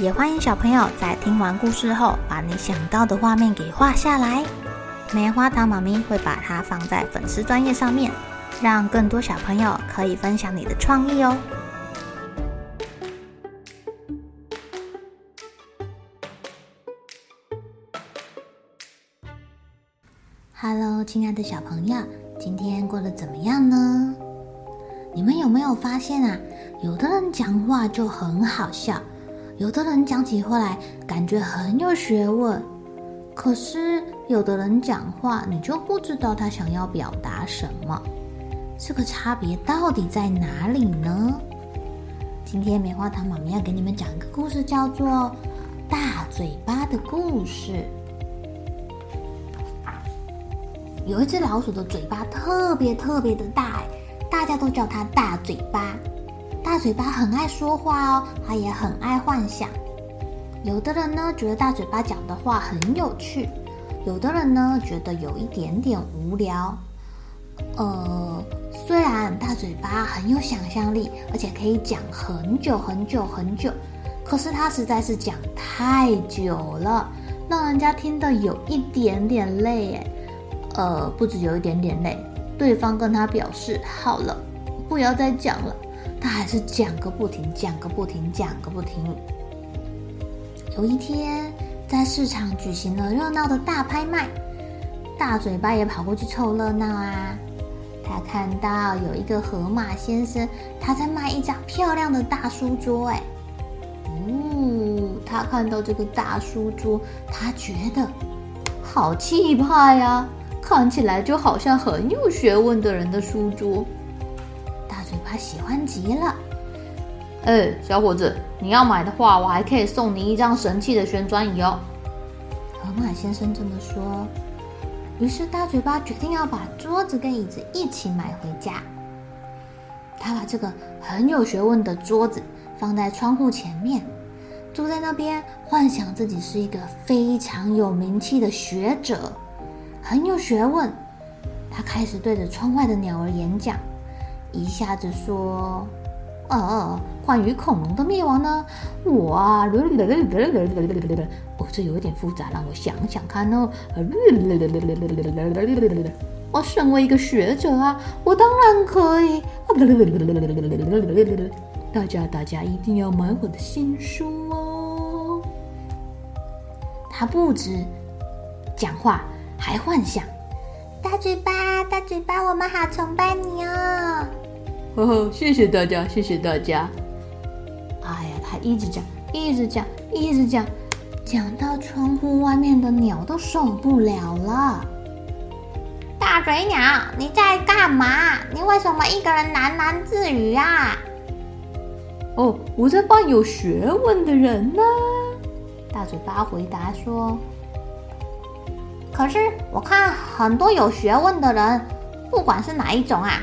也欢迎小朋友在听完故事后，把你想到的画面给画下来。棉花糖妈咪会把它放在粉丝专页上面，让更多小朋友可以分享你的创意哦。Hello，亲爱的小朋友，今天过得怎么样呢？你们有没有发现啊？有的人讲话就很好笑，有的人讲起话来感觉很有学问。可是有的人讲话，你就不知道他想要表达什么。这个差别到底在哪里呢？今天棉花糖妈咪要给你们讲一个故事，叫做《大嘴巴的故事》。有一只老鼠的嘴巴特别特别的大，大家都叫它大嘴巴。大嘴巴很爱说话哦，他也很爱幻想。有的人呢觉得大嘴巴讲的话很有趣，有的人呢觉得有一点点无聊。呃，虽然大嘴巴很有想象力，而且可以讲很久很久很久，可是他实在是讲太久了，让人家听得有一点点累诶。呃，不止有一点点累，对方跟他表示好了，不要再讲了，他还是讲个不停，讲个不停，讲个不停。有一天，在市场举行了热闹的大拍卖，大嘴巴也跑过去凑热闹啊。他看到有一个河马先生，他在卖一张漂亮的大书桌，哎，哦，他看到这个大书桌，他觉得好气派呀。看起来就好像很有学问的人的书桌，大嘴巴喜欢极了。哎，小伙子，你要买的话，我还可以送你一张神奇的旋转椅哦。河马先生这么说。于是大嘴巴决定要把桌子跟椅子一起买回家。他把这个很有学问的桌子放在窗户前面，坐在那边，幻想自己是一个非常有名气的学者。很有学问，他开始对着窗外的鸟儿演讲，一下子说：“呃，关于恐龙的灭亡呢，我啊，哦，这有一点复杂，让我想想看哦。我身为一个学者啊，我当然可以。大家，大家一定要买我的新书哦。”他不止讲话。还幻想，大嘴巴，大嘴巴，我们好崇拜你哦！呵呵，谢谢大家，谢谢大家。哎呀，他一直讲，一直讲，一直讲，讲到窗户外面的鸟都受不了了。大嘴鸟，你在干嘛？你为什么一个人喃喃自语啊？哦，我在扮有学问的人呢。大嘴巴回答说。可是我看很多有学问的人，不管是哪一种啊，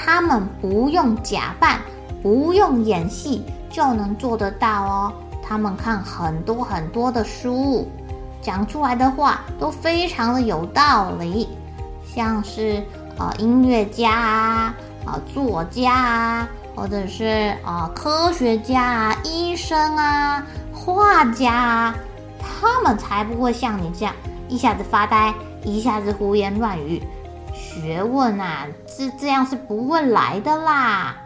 他们不用假扮，不用演戏就能做得到哦。他们看很多很多的书，讲出来的话都非常的有道理，像是啊、音乐家啊、啊、作家啊，或者是啊、科学家啊、医生啊、画家啊，他们才不会像你这样。一下子发呆，一下子胡言乱语，学问啊，这这样是不会来的啦。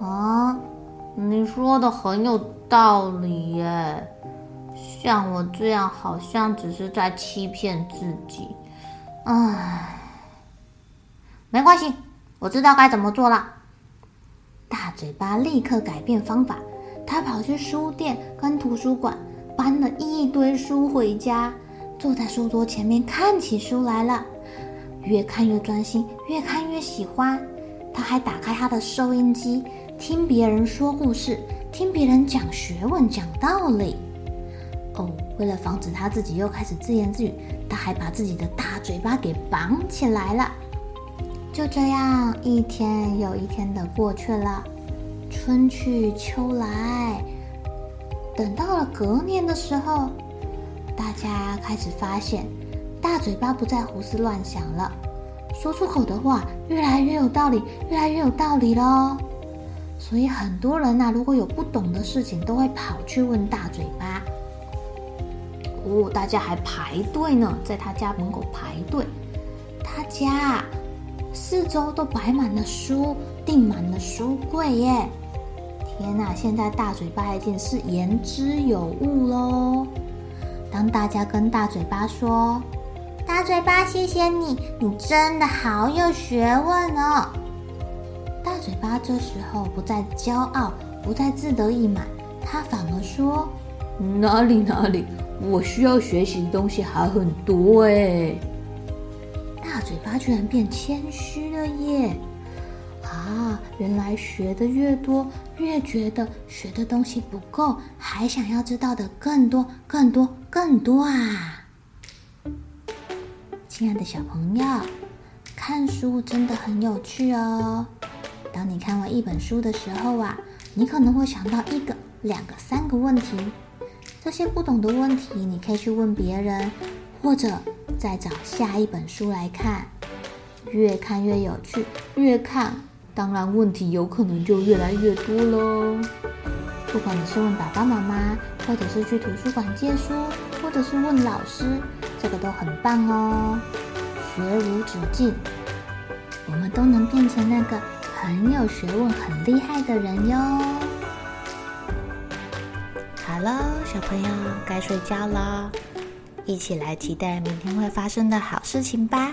啊，你说的很有道理耶。像我这样，好像只是在欺骗自己。唉，没关系，我知道该怎么做了。大嘴巴立刻改变方法，他跑去书店跟图书馆。搬了一堆书回家，坐在书桌前面看起书来了，越看越专心，越看越喜欢。他还打开他的收音机，听别人说故事，听别人讲学问、讲道理。哦，为了防止他自己又开始自言自语，他还把自己的大嘴巴给绑起来了。就这样，一天又一天的过去了，春去秋来。等到了隔年的时候，大家开始发现，大嘴巴不再胡思乱想了，说出口的话越来越有道理，越来越有道理喽。所以很多人呐、如果有不懂的事情，都会跑去问大嘴巴。哦，大家还排队呢，在他家门口排队。他家四周都摆满了书，订满了书柜耶。天哪，现在大嘴巴已经是言之有物喽。当大家跟大嘴巴说：“大嘴巴，谢谢你，你真的好有学问哦。”大嘴巴这时候不再骄傲，不再自得意满，他反而说：“哪里哪里。”我需要学习的东西还很多哎！大嘴巴居然变谦虚了耶！啊，原来学的越多，越觉得学的东西不够，还想要知道的更多、更多、更多啊！亲爱的小朋友，看书真的很有趣哦。当你看完一本书的时候啊，你可能会想到一个、两个、三个问题。这些不懂的问题，你可以去问别人，或者再找下一本书来看。越看越有趣，越看当然问题有可能就越来越多喽。不管你是问爸爸妈妈，或者是去图书馆借书，者是问老师，这个都很棒哦。学无止境，我们都能变成那个很有学问、很厉害的人哟。好了，小朋友该睡觉了，一起来期待明天会发生的好事情吧。